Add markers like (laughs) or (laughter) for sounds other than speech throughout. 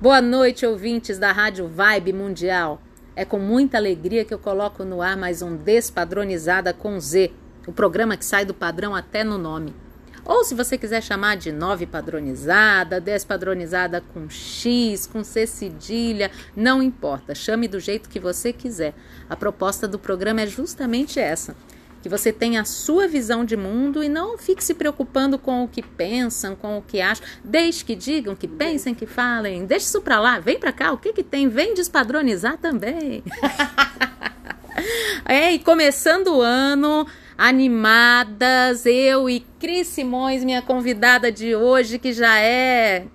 Boa noite, ouvintes da Rádio Vibe Mundial. É com muita alegria que eu coloco no ar mais um Despadronizada com Z, o programa que sai do padrão até no nome. Ou se você quiser chamar de nove padronizada, despadronizada com X, com C cedilha, não importa, chame do jeito que você quiser. A proposta do programa é justamente essa que você tenha a sua visão de mundo e não fique se preocupando com o que pensam, com o que acham. Deixe que digam, que pensem, que falem. Deixe isso para lá, vem para cá, o que que tem? Vem despadronizar também. (laughs) é, e começando o ano, animadas, eu e Cris Simões, minha convidada de hoje, que já é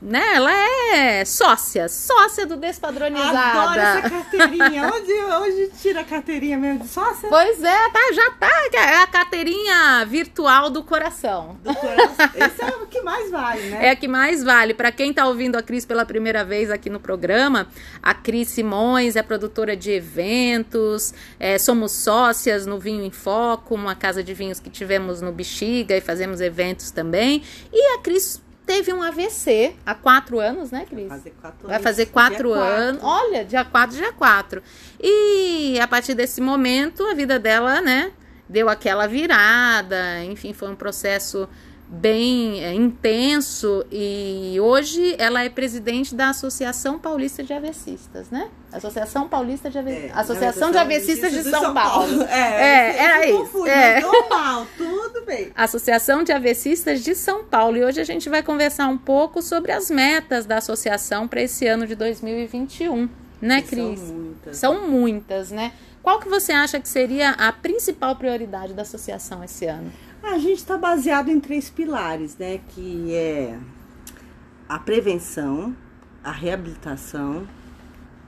né? Ela é sócia, sócia do Despadronizada. Adoro essa carteirinha. onde, onde tira a carteirinha mesmo de sócia? Pois é, tá, já tá. É a carteirinha virtual do coração. Do coração. Esse é o que mais vale, né? É a que mais vale. Para quem tá ouvindo a Cris pela primeira vez aqui no programa, a Cris Simões é produtora de eventos, é, somos sócias no Vinho em Foco, uma casa de vinhos que tivemos no Bexiga e fazemos eventos também. E a Cris teve um AVC há quatro anos, né, Cris? Vai fazer quatro Vai fazer quatro anos. Quatro. Olha, dia quatro, dia quatro. E a partir desse momento, a vida dela, né, deu aquela virada. Enfim, foi um processo bem é, intenso e hoje ela é presidente da Associação Paulista de Avecistas, né? Associação Paulista de Avecistas. É, Associação de Avecistas de, de São, São Paulo. Paulo. (laughs) É, é era isso. Confunde, é. Normal, tudo bem. Associação de Avecistas de São Paulo. E hoje a gente vai conversar um pouco sobre as metas da associação para esse ano de 2021, né, Cris? São muitas. São muitas, né? Qual que você acha que seria a principal prioridade da associação esse ano? A gente está baseado em três pilares, né? Que é a prevenção, a reabilitação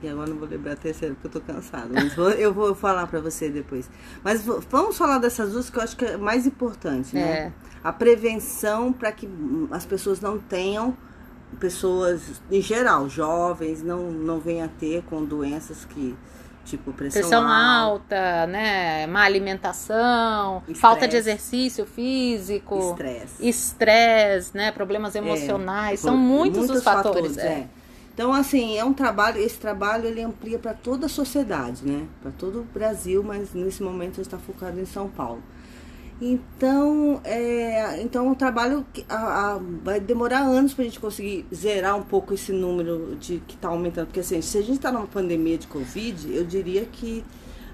e agora não vou lembrar a terceira porque eu tô cansada, mas vou, eu vou falar para você depois. Mas vamos falar dessas duas que eu acho que é mais importante, né? É. A prevenção para que as pessoas não tenham pessoas em geral, jovens, não não venham a ter com doenças que tipo pressão, Pressão alta, alta, né? Má alimentação, Estresse. falta de exercício físico, estresse. estresse, né? Problemas emocionais, são Por- muitos, os fatores. é. é. Então, assim, é um trabalho, esse trabalho ele amplia para toda a sociedade, né? Para todo o Brasil, mas nesse momento está focado em São Paulo. Então, é, então é um trabalho que a- a- vai demorar anos para a gente conseguir zerar um pouco esse número de que está aumentando. Porque assim, se a gente está numa pandemia de Covid, eu diria que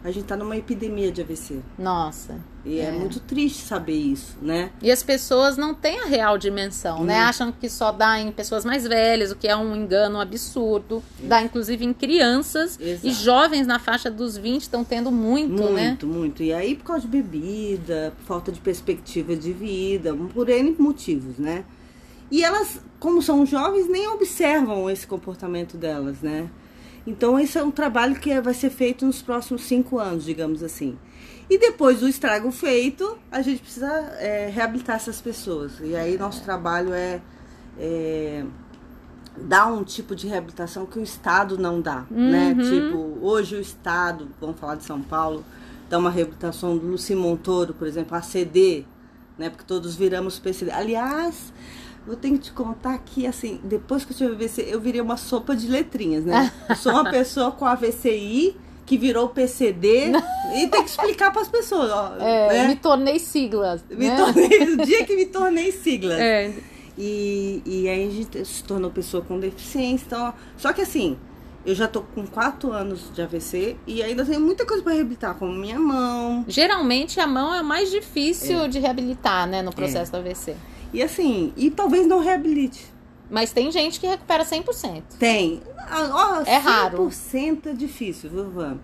a gente está numa epidemia de AVC. Nossa. E é. muito triste saber isso, né? E as pessoas não têm a real dimensão, né? Hum. Acham que só dá em pessoas mais velhas, o que é um engano absurdo. Dá inclusive em crianças Exato. e jovens na faixa dos 20 estão tendo muito, né? Muito, muito. E aí, por causa de bebida, falta de perspectiva de vida, por N motivos, né? E elas, como são jovens, nem observam esse comportamento delas, né? Então, esse é um trabalho que vai ser feito nos próximos cinco anos, digamos assim. E depois do estrago feito, a gente precisa é, reabilitar essas pessoas. E aí, nosso trabalho é, é dar um tipo de reabilitação que o Estado não dá, né? Uhum. Tipo, hoje o Estado, vamos falar de São Paulo, dá uma reabilitação do Luci Montoro, por exemplo, ACD, né? Porque todos viramos PCD. Aliás, eu tenho que te contar que, assim, depois que eu tive AVC, eu virei uma sopa de letrinhas, né? (laughs) Eu sou uma pessoa com AVCI que virou PCD (laughs) e tem que explicar para as pessoas, ó. É, né? me tornei siglas. Me né? tornei, o dia que me tornei sigla. É, E, e aí a gente se tornou pessoa com deficiência. Então, só que assim, eu já tô com quatro anos de AVC e ainda tenho muita coisa para reabilitar, como minha mão. Geralmente a mão é mais difícil de reabilitar, né, no processo do AVC. E assim, e talvez não reabilite. Mas tem gente que recupera 100%. Tem. Ó, É raro. 100% é difícil, viu, Van?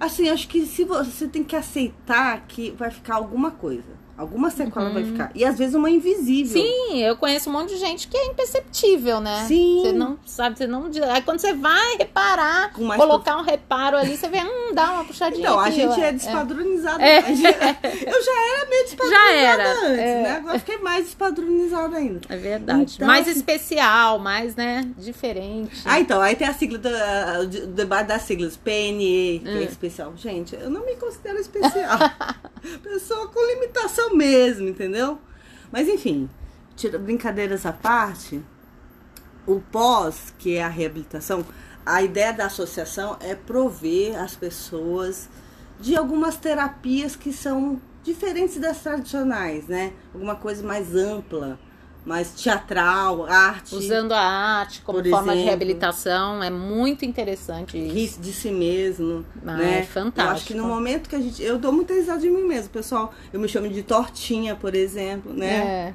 Assim, acho que se você, você tem que aceitar que vai ficar alguma coisa. Alguma sequela vai ficar. E às vezes uma invisível. Uhum. Sim, eu conheço um monte de gente que é imperceptível, né? Sim. Você não sabe, você não. Aí quando você vai reparar, colocar um reparo ali, você vê, hum, dá uma puxadinha. Então, a aqui, gente é despadronizada. É. A gente- eu já era meio despadronizada Já era, antes, é. né? Agora fiquei mais despadronizada ainda. É verdade. Então, mais assim- especial, mais, né? Diferente. Ah, então, aí tem a sigla, do, o debate das siglas, PNE, que Hum. é especial. Gente, eu não me considero especial. (laughs) Pessoa com limitação mesmo, entendeu? Mas enfim, tira, brincadeiras à parte, o pós, que é a reabilitação, a ideia da associação é prover as pessoas de algumas terapias que são diferentes das tradicionais, né? Alguma coisa mais ampla, mais teatral, arte. Usando a arte como forma exemplo. de reabilitação, é muito interessante isso. Rir de si mesmo, ah, né? É fantástico. Eu acho que no momento que a gente... Eu dou muita risada de mim mesmo, pessoal. Eu me chamo de tortinha, por exemplo, né? É.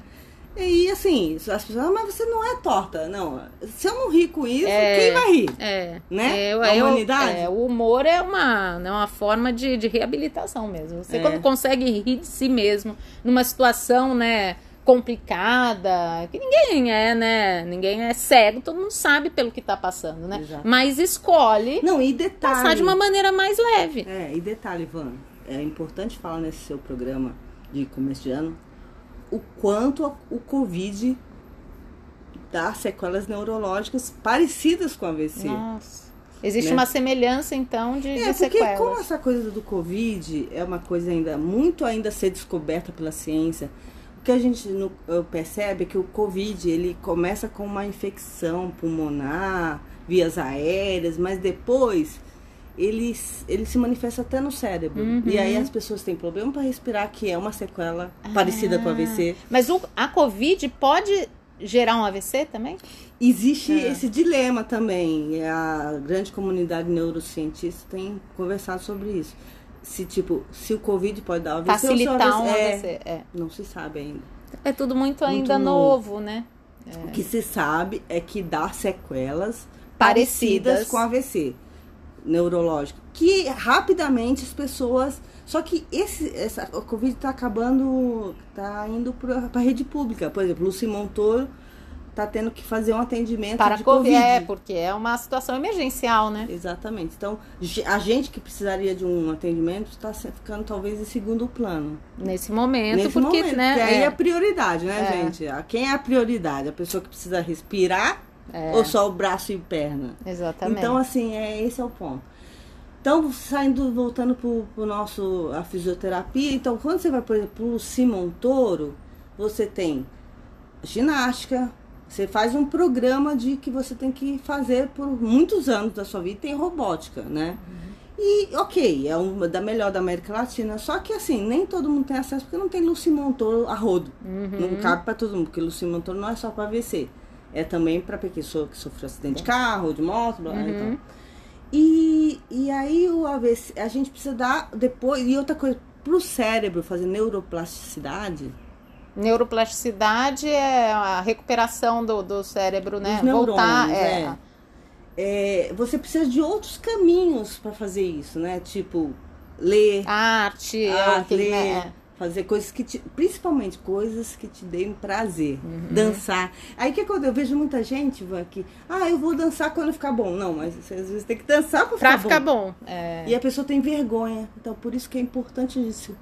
E assim, as pessoas, ah, mas você não é torta. Não, se eu não rir com isso, é, quem vai rir? É. Né? É, a humanidade? É, o humor é uma, é uma forma de, de reabilitação mesmo. Você é. quando consegue rir de si mesmo, numa situação, né, complicada, que ninguém é, né? Ninguém é cego, todo mundo sabe pelo que tá passando, né? Exato. Mas escolhe não, e detalhe, passar de uma maneira mais leve. É, e detalhe, Ivan, é importante falar nesse seu programa de começo de ano o quanto o Covid dá sequelas neurológicas parecidas com a AVC. Nossa. Existe né? uma semelhança, então, de, é, de porque sequelas. como essa coisa do Covid é uma coisa ainda muito ainda a ser descoberta pela ciência, que a gente no, percebe é que o Covid ele começa com uma infecção pulmonar, vias aéreas, mas depois ele, ele se manifesta até no cérebro. Uhum. E aí as pessoas têm problema para respirar, que é uma sequela ah. parecida com AVC. Mas o, a Covid pode gerar um AVC também? Existe é. esse dilema também. A grande comunidade neurocientista tem conversado sobre isso. Se, tipo, se o Covid pode dar AVC Facilitar ou se um AVC. É, é. Não se sabe ainda. É tudo muito, muito ainda novo, novo né? É. O que se sabe é que dá sequelas parecidas, parecidas com AVC neurológico, que rapidamente as pessoas. Só que esse, essa, a Covid está acabando, está indo para a rede pública. Por exemplo, o Simão Toro está tendo que fazer um atendimento para de COVID. É, porque é uma situação emergencial, né? Exatamente. Então, a gente que precisaria de um atendimento está ficando talvez em segundo plano. Nesse momento, Nesse porque, momento, né? Porque aí é a prioridade, né, é. gente? Quem é a prioridade? A pessoa que precisa respirar é. Ou só o braço e perna? Exatamente. Então, assim, é, esse é o ponto. Então, saindo, voltando para o nosso, a fisioterapia, então, quando você vai, por exemplo, o Simon Toro, você tem ginástica, você faz um programa de que você tem que fazer por muitos anos da sua vida, tem robótica, né? Uhum. E, ok, é uma da melhor da América Latina, só que assim, nem todo mundo tem acesso, porque não tem Lucy Montoro a rodo. Uhum. Não cabe para todo mundo, porque Lucy Montoro não é só para AVC é também para pessoa que sofreu acidente de carro, de moto, blá, uhum. então. E, e aí o AVC, a gente precisa dar depois, e outra coisa, para o cérebro fazer neuroplasticidade. Neuroplasticidade é a recuperação do, do cérebro, né? Voltar. É. é. É, você precisa de outros caminhos para fazer isso, né? Tipo, ler. Arte, arte ler. Né? Fazer coisas que te. Principalmente coisas que te deem prazer. Uhum. Dançar. Aí que é quando eu vejo muita gente, Van, que. Ah, eu vou dançar quando ficar bom. Não, mas você às vezes tem que dançar pra ficar pra bom. ficar bom. É... E a pessoa tem vergonha. Então por isso que é importante isso.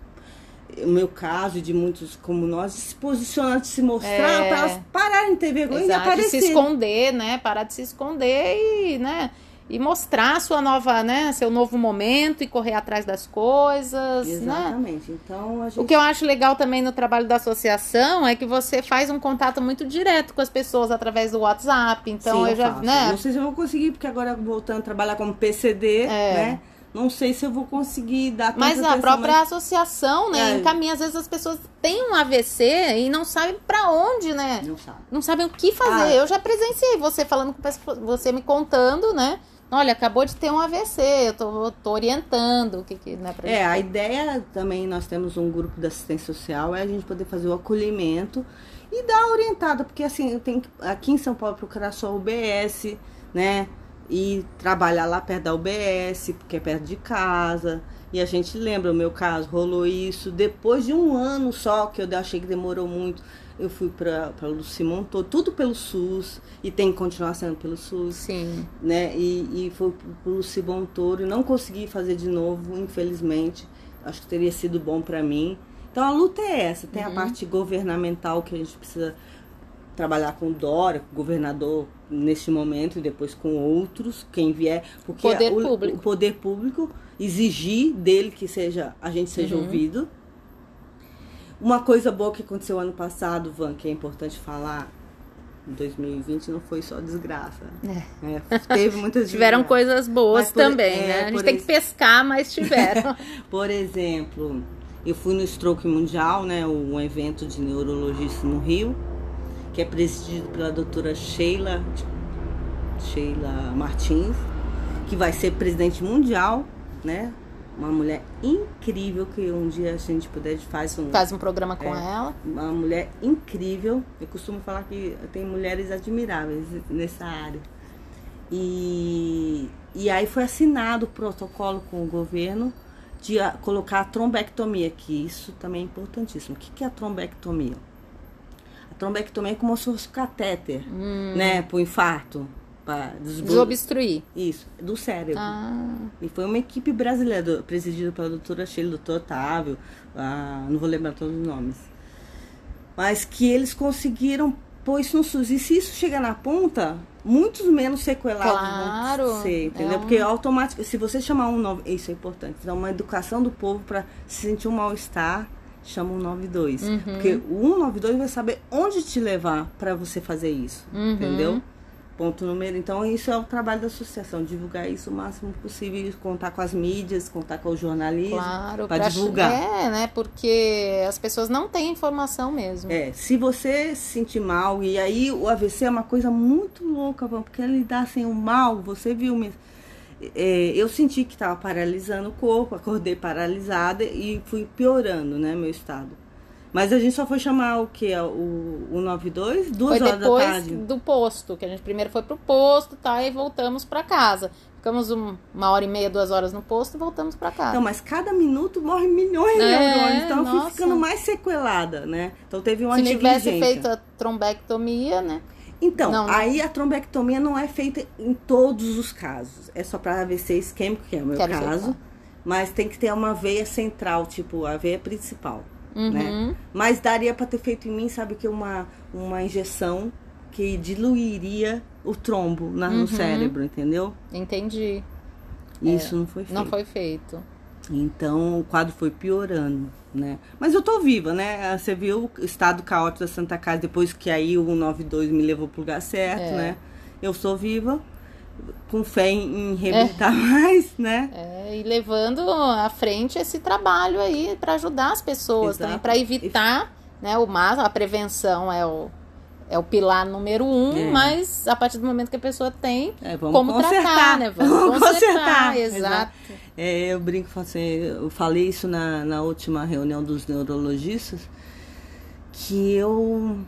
O meu caso e de muitos como nós, se posicionar, de se mostrar, é... para elas pararem de ter vergonha Exato, e aparecer. De se esconder, né? Parar de se esconder e, né? e mostrar sua nova, né, seu novo momento e correr atrás das coisas, né? Exatamente. Né? Então, gente... O que eu acho legal também no trabalho da associação é que você faz um contato muito direto com as pessoas através do WhatsApp. Então, Sim, eu, já, faço. né? Não sei se eu vou conseguir porque agora voltando a trabalhar como PCD, é. né? Não sei se eu vou conseguir dar Mas a própria mas... associação, né, é. encaminha. Às vezes as pessoas têm um AVC e não sabem para onde, né? Não sabem. Não sabem o que fazer. Ah. Eu já presenciei você falando com você me contando, né? Olha, acabou de ter um AVC, eu tô, tô orientando o que, que né, pra É, a ideia também, nós temos um grupo de assistência social, é a gente poder fazer o acolhimento e dar orientada, porque assim, eu tenho aqui em São Paulo procurar só o UBS, né? E trabalhar lá perto da UBS, porque é perto de casa. E a gente lembra, o meu caso, rolou isso depois de um ano só, que eu achei que demorou muito eu fui para o Luci Montou, tudo pelo SUS, e tem que continuar sendo pelo SUS. Sim. Né? E, e foi para o Luci Montoro, e não consegui fazer de novo, infelizmente. Acho que teria sido bom para mim. Então a luta é essa, tem uhum. a parte governamental que a gente precisa trabalhar com o Dória, com o governador neste momento e depois com outros, quem vier, porque poder o, o poder público exigir dele que seja a gente seja uhum. ouvido uma coisa boa que aconteceu ano passado, Van, que é importante falar, 2020 não foi só desgraça. É. É, teve muitas (laughs) Tiveram coisas boas por- também, é, né? A gente tem que pescar, mas tiveram. (laughs) Por exemplo, eu fui no Stroke Mundial, né, um evento de neurologista no Rio, que é presidido pela doutora Sheila, Sheila Martins, que vai ser presidente mundial, né? Uma mulher incrível que um dia a gente puder a gente faz um Faz um programa com É. ela. uma mulher incrível. Eu costumo falar que tem mulheres admiráveis nessa área. E, e aí foi assinado o protocolo com o governo de colocar a trombectomia, que isso também é importantíssimo. O que é a trombectomia? Trombectomia é como se fosse um catéter, né, para o infarto. Pra Desobstruir. Isso, do cérebro. Ah, E foi uma equipe brasileira, do- presidida pela doutora Sheila, doutor Otávio, ah, não vou lembrar todos os nomes. Mas que eles conseguiram pôr isso no SUS. E se isso chegar na ponta, muitos menos sequelados Claro, vão ser, entendeu? é um- Porque automaticamente, se você chamar um 9, isso é importante, dar uma educação do povo para se sentir um mal-estar, chama um 92. Uhum. Porque o 192 vai saber onde te levar para você fazer isso, Uhum. entendeu? Ponto número. Então, isso é o trabalho da associação, divulgar isso o máximo possível, contar com as mídias, contar com o jornalismo, claro. para pra- divulgar. É, né? Porque as pessoas não têm informação mesmo. É, se você se sentir mal, e aí o AVC é uma coisa muito louca, porque ele dá assim o mal, você viu mesmo. É, eu senti que estava paralisando o corpo, acordei paralisada e fui piorando, né, meu estado. Mas a gente só foi chamar o que? O, o 92, duas Foi horas da depois tarde. do posto, que a gente primeiro foi pro posto, tá? E voltamos pra casa. Ficamos um- uma hora e meia, duas horas no posto e voltamos pra casa. Não, mas cada minuto morre milhões de É, neurônios, então eu nossa. fui ficando mais sequelada, né? Então teve uma Se tivesse negligência. feito a trombectomia, né? Então, Não, não. aí a trombectomia não é feita em todos os casos. É só para AVC isquêmico, que é o meu Quero caso. aceitar. Mas tem que ter uma veia central, tipo a veia principal, né? Uhum. Mas daria para ter feito em mim, sabe que uma uma injeção que diluiria o trombo na- Uhum. no cérebro, entendeu? Entendi. Isso não foi feito. Não foi feito. Então o quadro foi piorando, né? Mas eu tô viva, né? Você viu o estado caótico da Santa Casa depois que aí o 192 me levou pro lugar certo, É. né? Eu sou viva, com fé em, em reabilitar mais, né? É, e levando à frente esse trabalho aí para ajudar as pessoas Exato. também, para evitar, né, o máximo, a prevenção é o, é o pilar número um, É. mas a partir do momento que a pessoa tem É, vamos como consertar. tratar, né? (laughs) Vamos, consertar, exato. É, eu brinco, assim, eu falei isso na, na última reunião dos neurologistas, que eu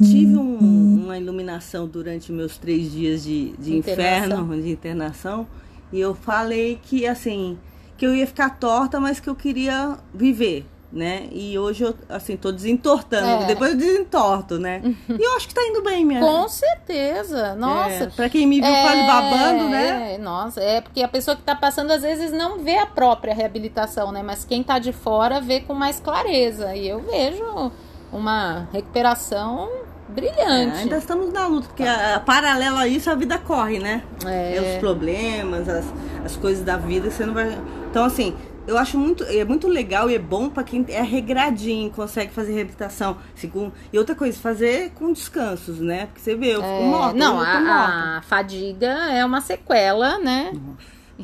tive um- uma iluminação durante meus três dias de, de Internação. inferno, de internação, e eu falei que, assim, que eu ia ficar torta, mas que eu queria viver, né? E hoje eu, assim, tô desentortando, É. depois eu desentorto, né? (laughs) e eu acho que tá indo bem, minha... Com certeza, nossa. É, pra quem me viu quase babando, né? É, nossa, é porque a pessoa que tá passando às vezes não vê a própria reabilitação, né? Mas quem tá de fora vê com mais clareza. E eu vejo uma recuperação É, brilhante. ainda estamos na luta, porque a, a paralelo a isso a vida corre, né? É. É os problemas, as, as coisas da vida, você não vai. Então, assim, eu acho muito, é muito legal e é bom pra quem é regradinho, consegue fazer reabilitação. Segundo, e outra coisa, fazer com descansos, né? Porque você vê, eu fico É, morta, não, tô morta. a, a fadiga é uma sequela, né?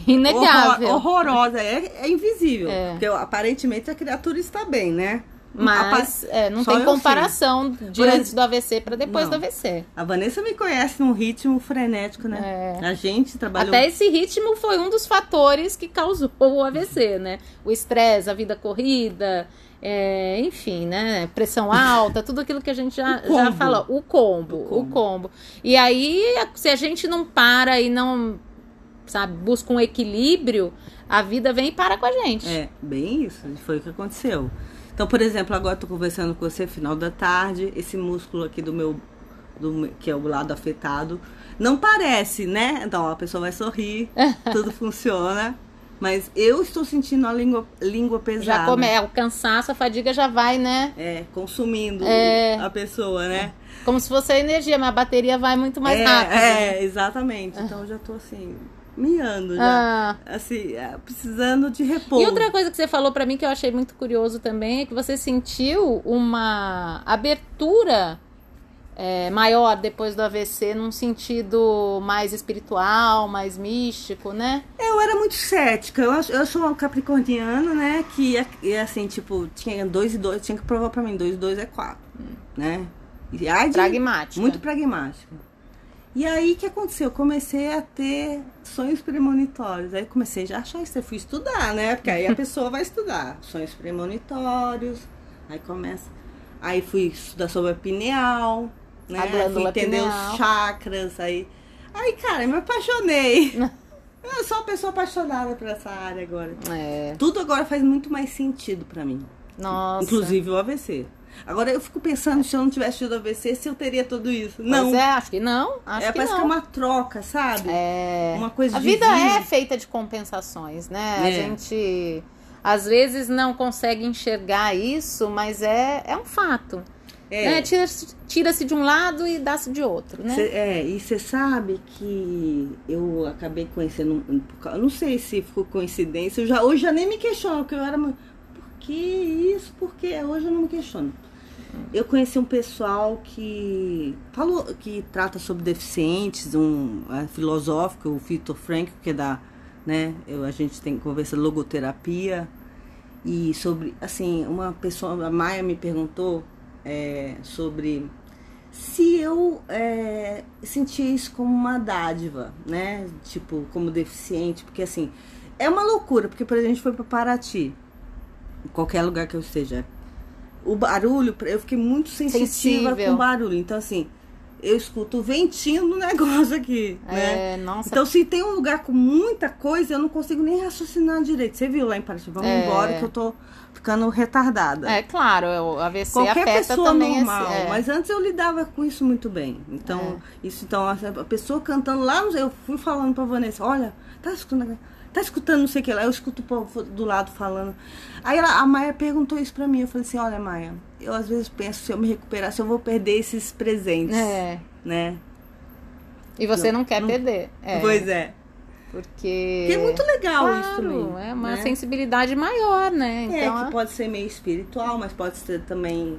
Inegável. Horror- horrorosa, é, é invisível. É. Porque aparentemente a criatura está bem, né? Mas é, não Só tem comparação de Por antes do AVC para depois Não. do AVC. A Vanessa me conhece num ritmo frenético, né? A gente trabalhou. É. Até esse ritmo foi um dos fatores que causou o AVC, né? O estresse, a vida corrida, é, enfim, né? Pressão alta, tudo aquilo que a gente já, O já falou. O combo, O o combo. combo. E aí, se a gente não para e não, sabe, busca um equilíbrio, a vida vem e para com a gente. É, bem isso. Foi o que aconteceu. Então, por exemplo, agora eu tô conversando com você final da tarde, esse músculo aqui do meu, do, que é o lado afetado, não parece, né? Então, a pessoa vai sorrir, (laughs) tudo funciona, mas eu estou sentindo a língua, língua pesada. Já come, é, o cansaço, a fadiga já vai, né? É, consumindo É. a pessoa, né? Como se fosse a energia, mas a bateria vai muito mais é, rápido. É, exatamente. Então, eu já tô assim, miando já. Ah. Assim, é, precisando de repouso. E outra coisa que você falou pra mim que eu achei muito curioso também é que você sentiu uma abertura é, maior depois do AVC, num sentido mais espiritual, mais místico, né? Eu era muito cética. Eu, eu sou uma capricorniana, né? Que é, é assim, tipo, tinha dois e dois, tinha que provar pra mim, dois e dois é quatro, né? E ai de- Pragmática. Muito pragmática. E aí o que aconteceu? Eu comecei a ter sonhos premonitórios. Aí comecei já a achar isso, eu fui estudar, né? Porque aí a (laughs) pessoa vai estudar. Sonhos premonitórios. Aí começa. Aí fui estudar sobre a pineal, né? A Aí fui glândula entender pineal. os chakras. Aí, aí, cara, eu me apaixonei. (laughs) Eu sou uma pessoa apaixonada por essa área agora. É, Tudo agora faz muito mais sentido pra mim. nossa. Inclusive o AVC. Agora eu fico pensando se eu não tivesse tido AVC, se eu teria tudo isso. Pois Não. é, acho que não. Acho é, que parece não. que é uma troca, sabe? É. Uma coisa A vida é feita de compensações, né? A É. gente às vezes não consegue enxergar isso, mas é, é um fato. É. Né? Tira-se tira-se de um lado e dá-se de outro, né? Cê- é, e você sabe que eu acabei conhecendo. não sei se foi coincidência. Eu já, hoje já nem me questiono, porque eu era. Que isso? Por que? Hoje eu não me questiono. Eu conheci um pessoal que falou que trata sobre deficientes, um é, filosófico, o Victor Frank, que é da, né, eu, a gente tem conversa logoterapia e sobre, assim, uma pessoa, a Maia me perguntou é, sobre se eu é, sentia isso como uma dádiva, né, tipo, como deficiente, porque assim, é uma loucura, porque por exemplo, a gente foi para Paraty, em qualquer lugar que eu esteja, o barulho, eu fiquei muito sensitiva Sensível. com barulho. Então, assim, eu escuto o ventinho do (laughs) negócio aqui, né? É, nossa, Então, se tem um lugar com muita coisa, eu não consigo nem raciocinar direito. Você viu lá em Paraty? Vamos É. embora que eu tô ficando retardada. é claro, o AVC Qualquer pessoa também normal, é. mas antes eu lidava com isso muito bem. Então, isso então a pessoa cantando lá, eu fui falando pra Vanessa, olha, tá escutando, tá escutando não sei o que lá, eu escuto o povo do lado falando. Aí ela- a Maia perguntou isso pra mim, eu falei assim, olha Maia, eu às vezes penso se eu me recuperar, se eu vou perder esses presentes, É. né? E você não, Não, quer não- perder. É, Pois é. Porque. Que é muito legal isso Claro, também. é uma né? sensibilidade maior, né? Então, É, que pode ser meio espiritual, mas pode ser também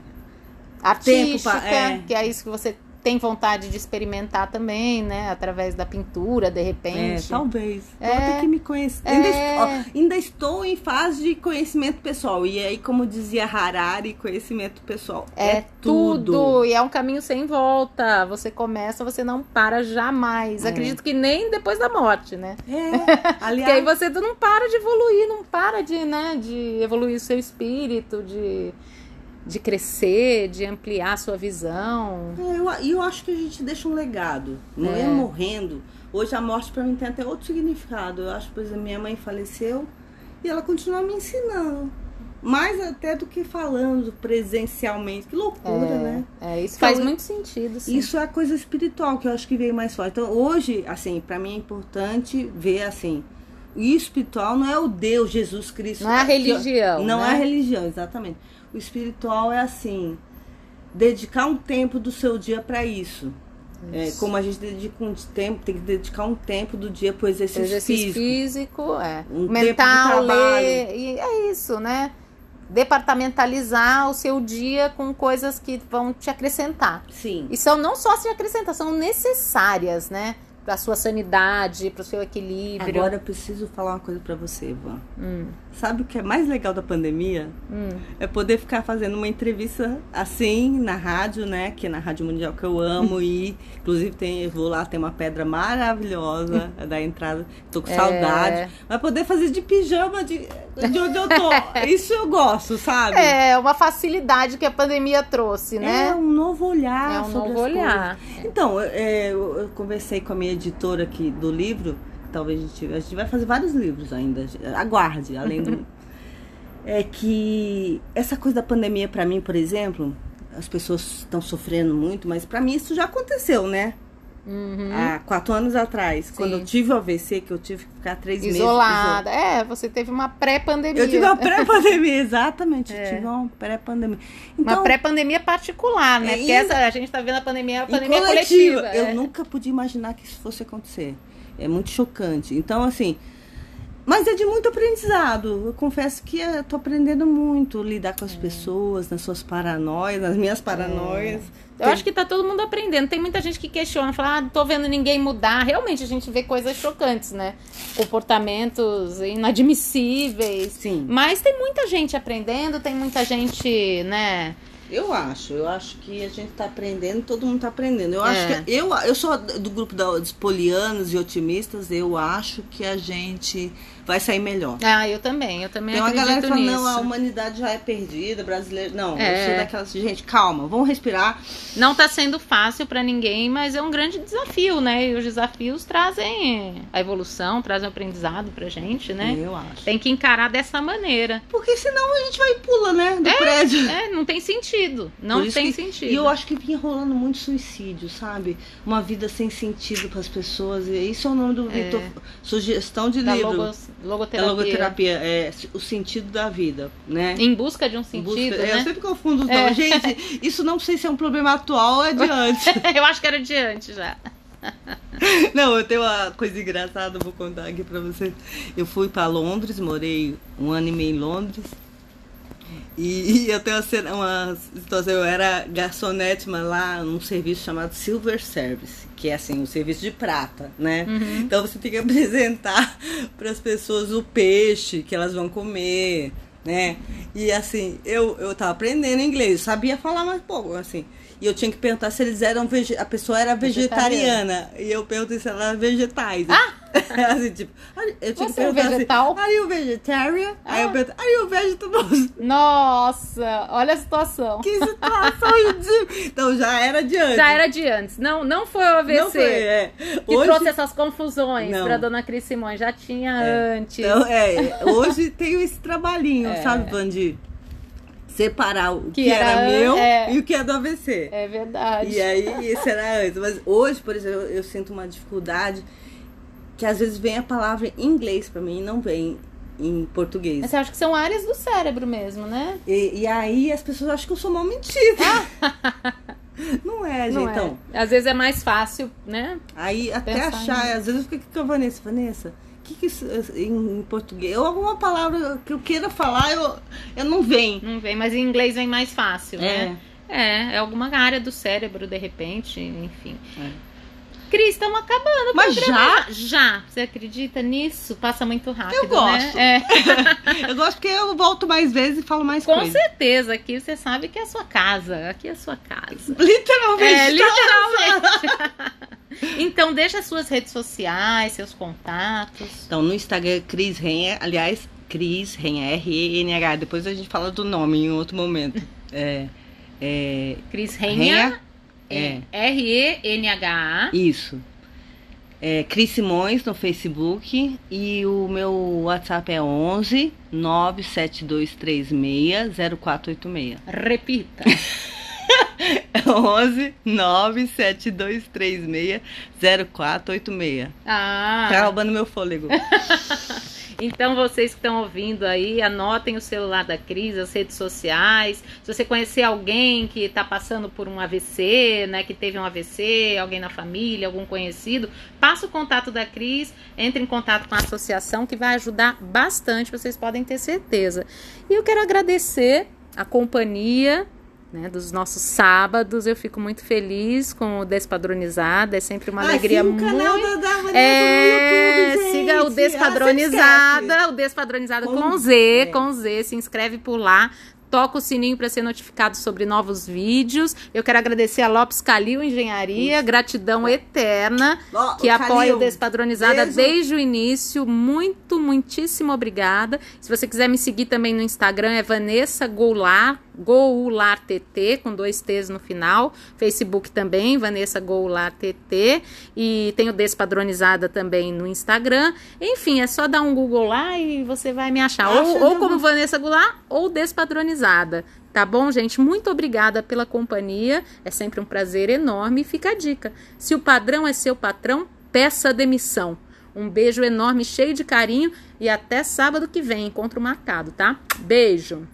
artística, pra- é. que é isso que você tem vontade de experimentar também, né? Através da pintura, de É, repente. talvez. É. Vou ter que me conhecer. É. Ainda, estou, ainda estou em fase de conhecimento pessoal. E aí, como dizia Harari, conhecimento pessoal É, tudo. E é um caminho sem volta. Você começa, você não para jamais. É. Acredito que nem depois da morte, né? É, (laughs) Porque aí aliás, você não para de evoluir, não para de, né, de evoluir o seu espírito, de, de crescer, de ampliar a sua visão. é, eu, eu acho que a gente deixa um legado. Não é, É. morrendo. Hoje a morte pra mim tem até outro significado. Eu acho, por exemplo, minha mãe faleceu e ela continua me ensinando. Mais até do que falando presencialmente. Que loucura, né? É, isso Então, faz e- muito sentido, sim. Isso é a coisa espiritual que eu acho que veio mais forte. Então, hoje, assim, pra mim é importante ver assim, o espiritual não é o Deus Jesus Cristo. Não é a que- religião, Não né? é a religião, exatamente. O espiritual é assim, dedicar um tempo do seu dia pra isso. É, como a gente dedica um tempo, tem que dedicar um tempo do dia pro exercício, Exercício físico. físico, é. Um Mental, ler. E é isso, né? Departamentalizar o seu dia com coisas que vão te acrescentar. Sim. E são não só se acrescentar, são necessárias, né? Pra sua sanidade, pro seu equilíbrio. Agora eu preciso falar uma coisa pra você, Ivan. Hum, Sabe o que é mais legal da pandemia? hum. É poder ficar fazendo uma entrevista assim na rádio, né? Que é na Rádio Mundial que eu amo e inclusive tem, eu vou lá, tem uma pedra maravilhosa da entrada. Tô com É. saudade. Mas poder fazer de pijama de, de onde eu tô. (laughs) Isso eu gosto, sabe? É uma facilidade que a pandemia trouxe, É né? um novo olhar. É um sobre novo as olhar. coisas. Então, é, eu, eu conversei com a minha editora aqui do livro. Talvez a gente, a gente vai fazer vários livros ainda. Aguarde, além do. (laughs) é que essa coisa da pandemia, pra mim, por exemplo, as pessoas estão sofrendo muito, mas pra mim isso já aconteceu, né? Uhum. Há quatro anos atrás, quando eu tive o AVC, que eu tive que ficar três meses. Isolada. É, você teve uma pré-pandemia. Eu tive uma pré-pandemia, (laughs) exatamente. É. Eu tive uma pré-pandemia. Uma Então, pré-pandemia particular, né? É, Porque essa, a gente tá vendo a pandemia, a pandemia coletiva. coletiva. Eu é. nunca podia imaginar que isso fosse acontecer. É muito chocante. Então, assim, Mas é de muito aprendizado. Eu confesso que eu tô aprendendo muito lidar com as É. pessoas, nas suas paranoias, nas minhas paranoias. Eu acho que tá todo mundo aprendendo. Tem muita gente que questiona, fala, ah, não tô vendo ninguém mudar. Realmente a gente vê coisas chocantes, né? Comportamentos inadmissíveis. Sim. Mas tem muita gente aprendendo, tem muita gente, né? Eu acho, eu acho que a gente tá aprendendo, todo mundo tá aprendendo. Eu É. acho que eu, eu sou do grupo da- dos polianos e otimistas, eu acho que a gente vai sair melhor. Ah, eu também, eu também Tem uma galera que fala, nisso. não, a humanidade já é perdida, brasileiro. Não, É. eu sou daquelas, gente, calma, vamos respirar. Não tá sendo fácil pra ninguém, mas é um grande desafio, né? E os desafios trazem a evolução, trazem o aprendizado pra gente, né? Eu acho. Tem que encarar dessa maneira. Porque senão a gente vai e pula, né, do prédio. É, não tem sentido. Não tem que- sentido. E eu acho que vinha rolando muito suicídio, sabe? Uma vida sem sentido para as pessoas. E isso é o nome do Vitor. Sugestão de da livro. logos- Logoterapia. logoterapia. É o sentido da vida, né? Em busca de um sentido, busca- é, Eu né? sempre confundo os É. nomes. Gente, isso não sei se é um problema atual ou é de antes. (laughs) eu acho que era de antes já. (laughs) Não, eu tenho uma coisa engraçada, vou contar aqui pra vocês. Eu fui pra Londres, morei um ano e meio em Londres. E, (laughs) e eu tenho uma, cena- uma situação, eu era garçonete, mas lá num serviço chamado Silver Service, que é assim, o serviço de prata, né? Então você tem que (laughs) apresentar para as pessoas o peixe que elas vão comer, né? E assim, eu, eu tava aprendendo inglês, sabia falar mais pouco, assim. E eu tinha que perguntar se eles eram vege... a pessoa era vegetariana. E eu perguntei se ela era vegetais. (laughs) assim, tipo, eu tinha que Você é um perguntar vegetal? assim, are you vegetarian? Aí eu Ah. perguntei, are you vegetables? Nossa, olha a situação. Que situação ridícula. (laughs) Então já era de antes. Já era de antes. Não, não foi o AVC Não foi, é. que Hoje, trouxe essas confusões Não. pra dona Cris Simões. Já tinha É. antes. Então, é, hoje tenho esse trabalhinho, É. sabe, Vandi? Separar o que, Que era, era- meu é. e o que é do AVC. É verdade. E aí, esse era antes. Mas hoje, por exemplo, eu sinto uma dificuldade que às vezes vem a palavra em inglês pra mim e não vem em português. Mas Você acha que são áreas do cérebro mesmo, né? E, e aí as pessoas acham que eu sou mal mentira. (laughs) não é, gente. Não Então, é. Às vezes é mais fácil, né? aí até achar, nisso. às vezes eu fico com a Vanessa, Vanessa. O que, que isso em, em português? Ou alguma palavra que eu queira falar, eu, eu não vem. Não vem, mas em inglês vem mais fácil, É. né? É, é alguma área do cérebro, de repente, enfim. É. Cris, estamos acabando. Mas programa. Já? Você acredita nisso? Passa muito rápido, Eu gosto. né? É. (laughs) Eu gosto porque eu volto mais vezes e falo mais Com coisas. certeza, aqui você sabe que é a sua casa. Aqui é a sua casa. (laughs) Literalmente. É, literalmente. (laughs) então, deixa suas redes sociais, seus contatos. Então, no Instagram, Cris Renha. Aliás, Cris Renha, R-E-N-H. Depois a gente fala do nome em outro momento. É, é, Cris Renha. É. R-E-N-H-A. Isso. É, Cris Simões no Facebook e o meu WhatsApp é 11 97236 0486. Repita. 11 97236 0486. Ah. Tá roubando meu fôlego. (laughs) Então, vocês que estão ouvindo aí, anotem o celular da Cris, as redes sociais. Se você conhecer alguém que está passando por um AVC, né, que teve um AVC, alguém na família, algum conhecido, passa o contato da Cris, entre em contato com a associação, que vai ajudar bastante, vocês podem ter certeza. E eu quero agradecer a companhia né, dos nossos sábados. Eu fico muito feliz com o Despadronizada. É sempre uma Ah, alegria o muito. canal da, da Vanessa É, YouTube, siga o Ah, Despadronizada, o Despadronizada Com- com, Z, é. com Z, se inscreve por lá. Toca o sininho para ser notificado sobre novos vídeos. Eu quero agradecer a Lopes Calil Engenharia, gratidão eterna, Ó, que Calil, apoia o Despadronizada beijo. desde o início. Muito, muitíssimo obrigada. Se você quiser me seguir também no Instagram, é Vanessa Goulart, Goulart TT, com dois T's no final. Facebook também, Vanessa Goulart TT. E tem o Despadronizada também no Instagram. Enfim, é só dar um Google lá e você vai me achar. Acha ou, ou como Vanessa Goulart ou Despadronizada. Tá bom, gente? Muito obrigada pela companhia. É sempre um prazer enorme. E fica a dica: se o padrão é seu patrão, peça demissão. Um beijo enorme, cheio de carinho e até sábado que vem, encontro marcado, tá? Beijo!